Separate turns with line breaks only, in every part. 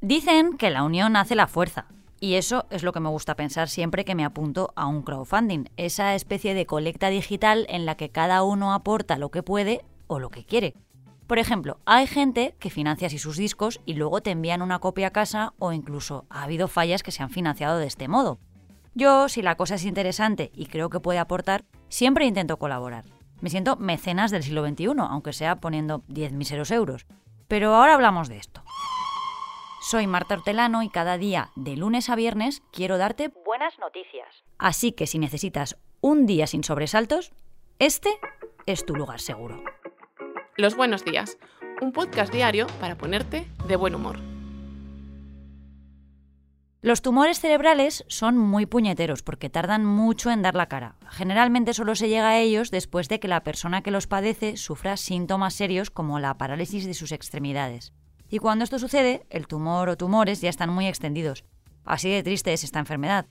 Dicen que la unión hace la fuerza. Y eso es lo que me gusta pensar siempre que me apunto a un crowdfunding, esa especie de colecta digital en la que cada uno aporta lo que puede o lo que quiere. Por ejemplo, hay gente que financia así sus discos y luego te envían una copia a casa o incluso ha habido fallas que se han financiado de este modo. Yo, si la cosa es interesante y creo que puede aportar, siempre intento colaborar. Me siento mecenas del siglo XXI, aunque sea poniendo 10 míseros euros. Pero ahora hablamos de esto. Soy Marta Hortelano y cada día, de lunes a viernes, quiero darte buenas noticias. Así que si necesitas un día sin sobresaltos, este es tu lugar seguro.
Los buenos días, un podcast diario para ponerte de buen humor.
Los tumores cerebrales son muy puñeteros porque tardan mucho en dar la cara. Generalmente solo se llega a ellos después de que la persona que los padece sufra síntomas serios como la parálisis de sus extremidades. Y cuando esto sucede, el tumor o tumores ya están muy extendidos. Así de triste es esta enfermedad.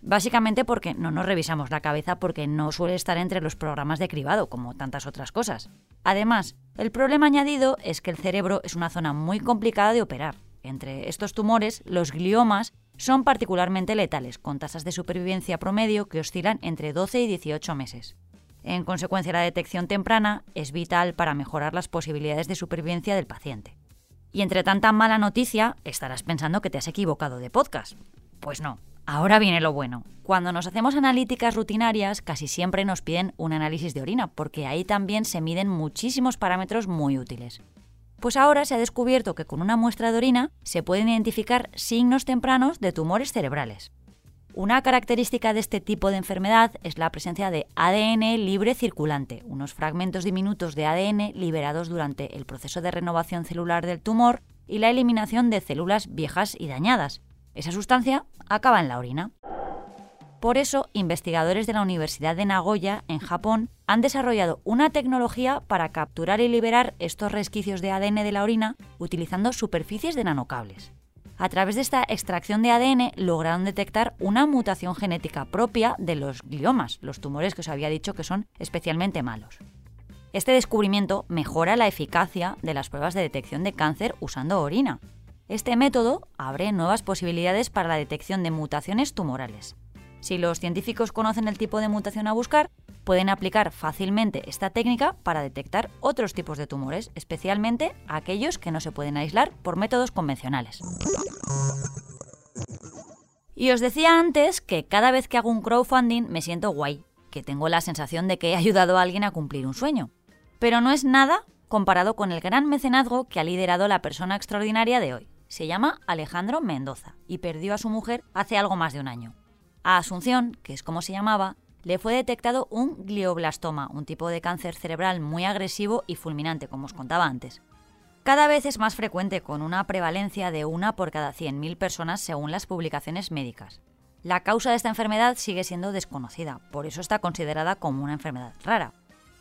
Básicamente porque no nos revisamos la cabeza porque no suele estar entre los programas de cribado, como tantas otras cosas. Además, el problema añadido es que el cerebro es una zona muy complicada de operar. Entre estos tumores, los gliomas son particularmente letales, con tasas de supervivencia promedio que oscilan entre 12 y 18 meses. En consecuencia, la detección temprana es vital para mejorar las posibilidades de supervivencia del paciente. Y entre tanta mala noticia, estarás pensando que te has equivocado de podcast. Pues no, ahora viene lo bueno. Cuando nos hacemos analíticas rutinarias, casi siempre nos piden un análisis de orina, porque ahí también se miden muchísimos parámetros muy útiles. Pues ahora se ha descubierto que con una muestra de orina se pueden identificar signos tempranos de tumores cerebrales. Una característica de este tipo de enfermedad es la presencia de ADN libre circulante, unos fragmentos diminutos de ADN liberados durante el proceso de renovación celular del tumor y la eliminación de células viejas y dañadas. Esa sustancia acaba en la orina. Por eso, investigadores de la Universidad de Nagoya, en Japón, han desarrollado una tecnología para capturar y liberar estos resquicios de ADN de la orina utilizando superficies de nanocables. A través de esta extracción de ADN lograron detectar una mutación genética propia de los gliomas, los tumores que os había dicho que son especialmente malos. Este descubrimiento mejora la eficacia de las pruebas de detección de cáncer usando orina. Este método abre nuevas posibilidades para la detección de mutaciones tumorales. Si los científicos conocen el tipo de mutación a buscar, pueden aplicar fácilmente esta técnica para detectar otros tipos de tumores, especialmente aquellos que no se pueden aislar por métodos convencionales. Y os decía antes que cada vez que hago un crowdfunding me siento guay, que tengo la sensación de que he ayudado a alguien a cumplir un sueño. Pero no es nada comparado con el gran mecenazgo que ha liderado la persona extraordinaria de hoy. Se llama Alejandro Mendoza y perdió a su mujer hace algo más de un año. A Asunción, que es como se llamaba, le fue detectado un glioblastoma, un tipo de cáncer cerebral muy agresivo y fulminante, como os contaba antes. Cada vez es más frecuente, con una prevalencia de una por cada 100.000 personas según las publicaciones médicas. La causa de esta enfermedad sigue siendo desconocida, por eso está considerada como una enfermedad rara.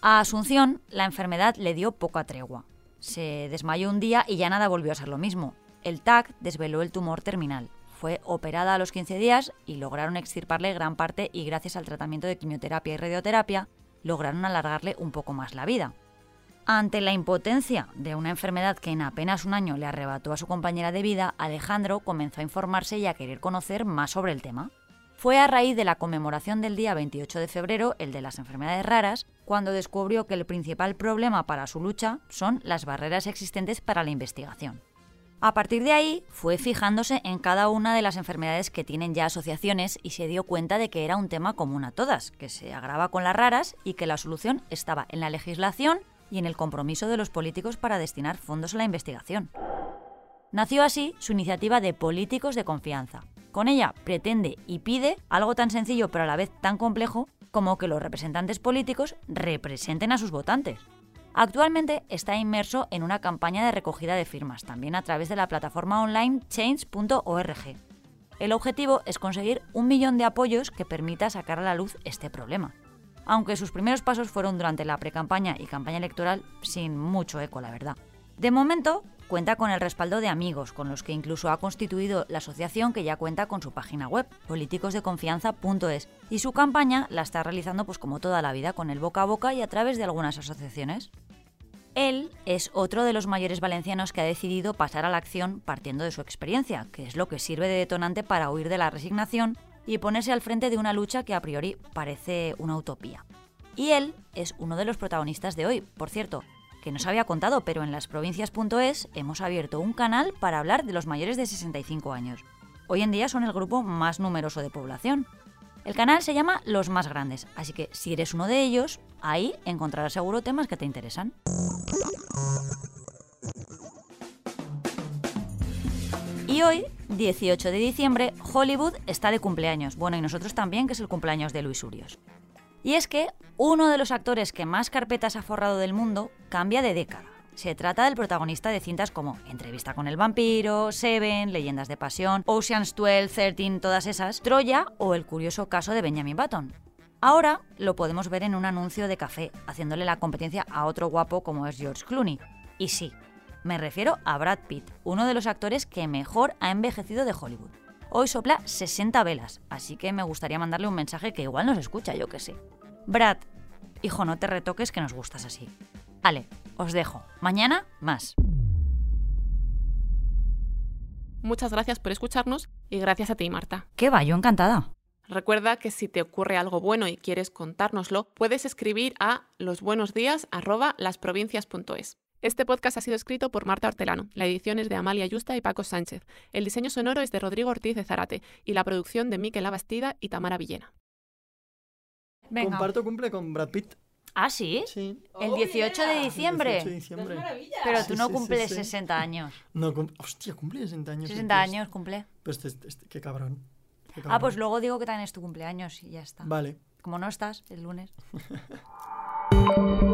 A Asunción, la enfermedad le dio poca tregua. Se desmayó un día y ya nada volvió a ser lo mismo. El TAC desveló el tumor terminal. Fue operada a los 15 días y lograron extirparle gran parte y gracias al tratamiento de quimioterapia y radioterapia lograron alargarle un poco más la vida. Ante la impotencia de una enfermedad que en apenas un año le arrebató a su compañera de vida, Alejandro comenzó a informarse y a querer conocer más sobre el tema. Fue a raíz de la conmemoración del día 28 de febrero, el de las enfermedades raras, cuando descubrió que el principal problema para su lucha son las barreras existentes para la investigación. A partir de ahí, fue fijándose en cada una de las enfermedades que tienen ya asociaciones y se dio cuenta de que era un tema común a todas, que se agrava con las raras y que la solución estaba en la legislación y en el compromiso de los políticos para destinar fondos a la investigación. Nació así su iniciativa de Políticos de Confianza. Con ella pretende y pide algo tan sencillo pero a la vez tan complejo como que los representantes políticos representen a sus votantes. Actualmente está inmerso en una campaña de recogida de firmas, también a través de la plataforma online change.org. El objetivo es conseguir un millón de apoyos que permita sacar a la luz este problema. Aunque sus primeros pasos fueron durante la precampaña y campaña electoral sin mucho eco, la verdad. De momento, cuenta con el respaldo de amigos, con los que incluso ha constituido la asociación que ya cuenta con su página web, políticosdeconfianza.es, y su campaña la está realizando pues como toda la vida, con el boca a boca y a través de algunas asociaciones. Él es otro de los mayores valencianos que ha decidido pasar a la acción partiendo de su experiencia, que es lo que sirve de detonante para huir de la resignación y ponerse al frente de una lucha que a priori parece una utopía. Y él es uno de los protagonistas de hoy, por cierto, que no había contado, pero en lasprovincias.es hemos abierto un canal para hablar de los mayores de 65 años. Hoy en día son el grupo más numeroso de población. El canal se llama Los Más Grandes, así que si eres uno de ellos, ahí encontrarás seguro temas que te interesan. Y hoy, 18 de diciembre, Hollywood está de cumpleaños. Bueno, y nosotros también, que es el cumpleaños de Luis Urios. Y es que uno de los actores que más carpetas ha forrado del mundo cambia de década. Se trata del protagonista de cintas como Entrevista con el vampiro, Seven, Leyendas de Pasión, Ocean's 12, 13, todas esas, Troya o el curioso caso de Benjamin Button. Ahora lo podemos ver en un anuncio de café, haciéndole la competencia a otro guapo como es George Clooney. Y sí, me refiero a Brad Pitt, uno de los actores que mejor ha envejecido de Hollywood. Hoy sopla 60 velas, así que me gustaría mandarle un mensaje que igual nos escucha, yo que sé. Brad, hijo, no te retoques que nos gustas así. Ale, os dejo. Mañana más.
Muchas gracias por escucharnos y gracias a ti, Marta.
¿Qué va? Yo encantada.
Recuerda que si te ocurre algo bueno y quieres contárnoslo, puedes escribir a losbuenosdías@lasprovincias.es. Este podcast ha sido escrito por Marta Hortelano, la edición es de Amalia Yusta y Paco Sánchez, el diseño sonoro es de Rodrigo Ortiz de Zarate y la producción de Miquel Abastida y Tamara Villena.
Venga.
Comparto cumple con Brad Pitt.
¿Ah, sí?
Sí.
El 18 de diciembre.
18 de diciembre.
Pero
Sí,
tú no
sí, sí,
cumples
sí.
60 años.
No, cum- hostia, cumple 60 años.
60
¿qué
años cumple.
Pues este, este- qué cabrón. Qué
Ah,
cabrón.
pues luego digo que también es tu cumpleaños y ya está.
Vale.
Como no estás el lunes.